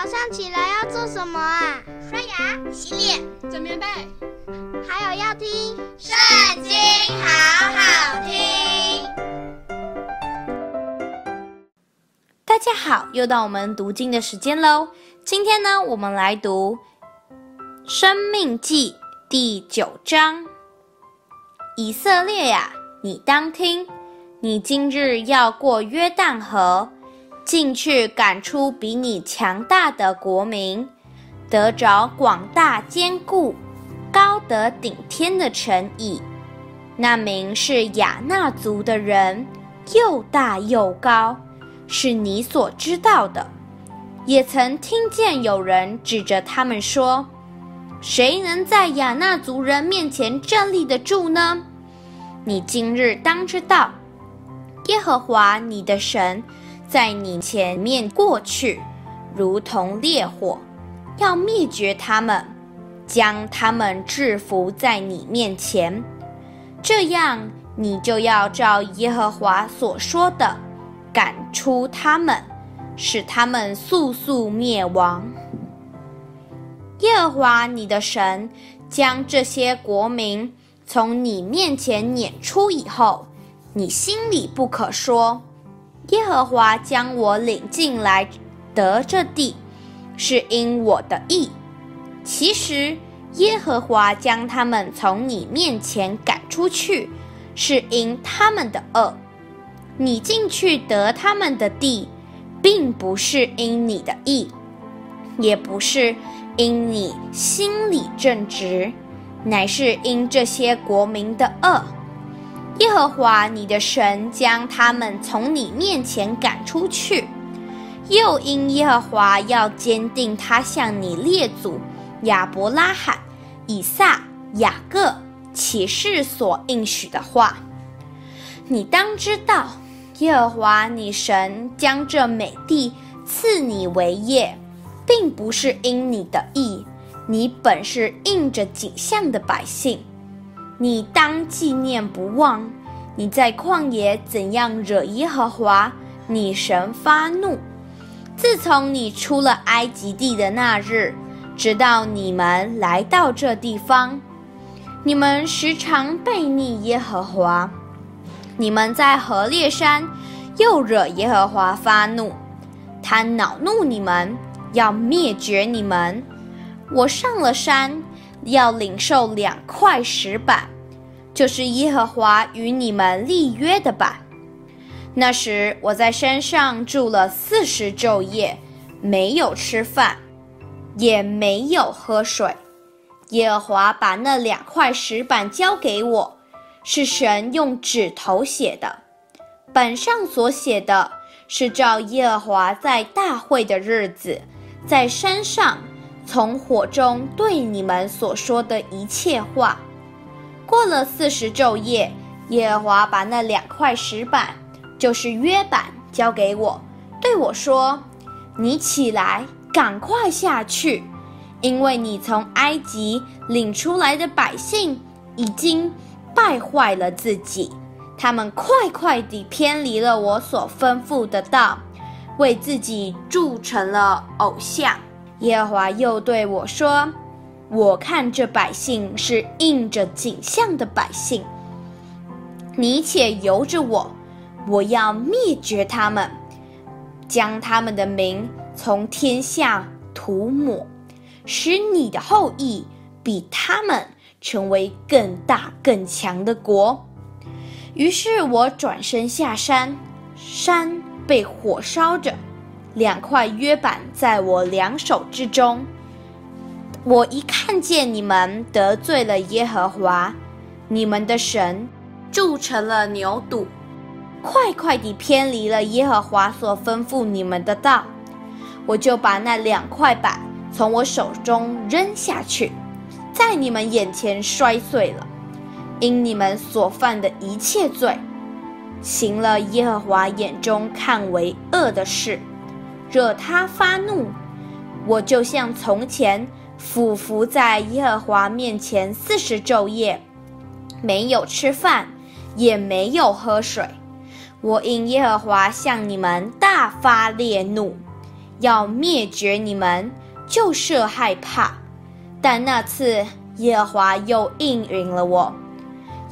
早上起来要做什么啊？刷牙、洗脸、整棉被，还有要听《圣经》，好好听。大家好，又到我们读经的时间喽。今天呢，我们来读《生命记》第九章。以色列呀，你当听，你今日要过约旦河。进去赶出比你强大的国民，得着广大坚固、高得顶天的城邑。那名是亚衲族的人，又大又高，是你所知道的。也曾听见有人指着他们说：“谁能在亚衲族人面前站立得住呢？”你今日当知道，耶和华你的神。在你前面过去，如同烈火，要灭绝他们，将他们制服在你面前。这样，你就要照耶和华所说的，赶出他们，使他们速速灭亡。耶和华你的神将这些国民从你面前撵出以后，你心里不可说。耶和华将我领进来得这地，是因我的意。其实耶和华将他们从你面前赶出去，是因他们的恶。你进去得他们的地，并不是因你的意，也不是因你心里正直，乃是因这些国民的恶。耶和华你的神将他们从你面前赶出去，又因耶和华要坚定他向你列祖亚伯拉罕、以撒、雅各起誓所应许的话，你当知道，耶和华你神将这美地赐你为业，并不是因你的义，你本是应着景象的百姓。你当纪念不忘，你在旷野怎样惹耶和华你神发怒。自从你出了埃及地的那日，直到你们来到这地方，你们时常背逆耶和华。你们在何烈山又惹耶和华发怒，他恼怒你们，要灭绝你们。我上了山。要领受两块石板，就是耶和华与你们立约的板。那时我在山上住了四十昼夜，没有吃饭，也没有喝水。耶和华把那两块石板交给我，是神用指头写的。板上所写的是照耶和华在大会的日子，在山上。从火中对你们所说的一切话，过了四十昼夜，耶和华把那两块石板，就是约板，交给我，对我说：“你起来，赶快下去，因为你从埃及领出来的百姓已经败坏了自己，他们快快地偏离了我所吩咐的道，为自己铸成了偶像。”耶和华又对我说：“我看这百姓是应着景象的百姓，你且由着我，我要灭绝他们，将他们的名从天下涂抹，使你的后裔比他们成为更大更强的国。”于是我转身下山，山被火烧着。两块约板在我两手之中，我一看见你们得罪了耶和华，你们的神，铸成了牛肚，快快地偏离了耶和华所吩咐你们的道，我就把那两块板从我手中扔下去，在你们眼前摔碎了，因你们所犯的一切罪，行了耶和华眼中看为恶的事。惹他发怒，我就像从前俯伏在耶和华面前四十昼夜，没有吃饭，也没有喝水。我因耶和华向你们大发烈怒，要灭绝你们，就甚害怕。但那次耶和华又应允了我，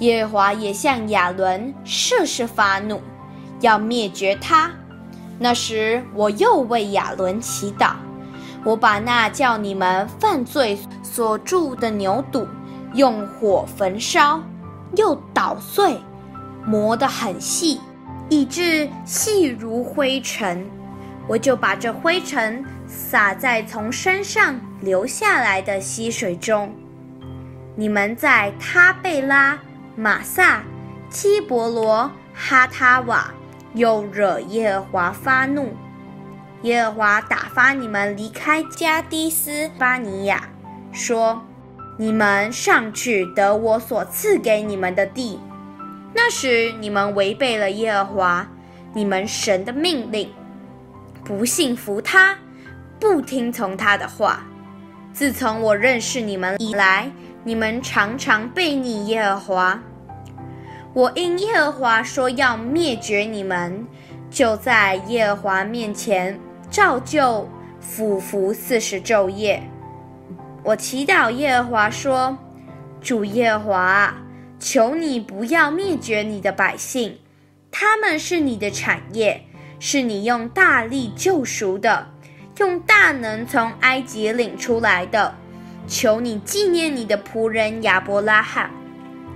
耶和华也向亚伦甚是发怒，要灭绝他。那时我又为亚伦祈祷，我把那叫你们犯罪所铸的牛肚用火焚烧，又捣碎，磨得很细，以致细如灰尘。我就把这灰尘撒在从山上流下来的溪水中。你们在他贝拉、玛萨、基伯罗、哈他瓦。又惹耶和华发怒，耶和华打发你们离开迦低斯巴尼亚，说：“你们上去得我所赐给你们的地。”那时你们违背了耶和华你们神的命令，不信服他，不听从他的话。自从我认识你们以来，你们常常悖逆耶和华。我因耶和华说要灭绝你们，就在耶和华面前照旧俯伏四十昼夜。我祈祷耶和华说：“主耶和华，求你不要灭绝你的百姓，他们是你的产业，是你用大力救赎的，用大能从埃及领出来的。求你纪念你的仆人亚伯拉罕、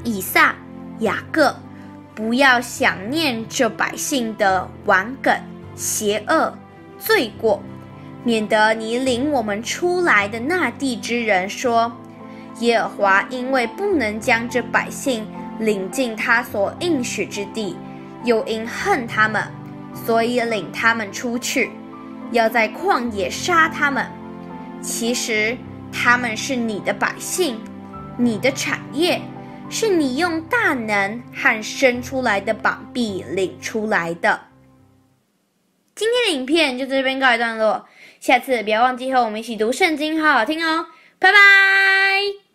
以撒。”雅各，不要想念这百姓的顽梗、邪恶、罪过，免得你领我们出来的那地之人说：耶和华因为不能将这百姓领进他所应许之地，又因恨他们，所以领他们出去，要在旷野杀他们。其实他们是你的百姓，你的产业。是你用大能和伸出来的膀臂领出来的。今天的影片就在这边告一段落，下次不要忘记和我们一起读圣经，好好听哦，拜拜。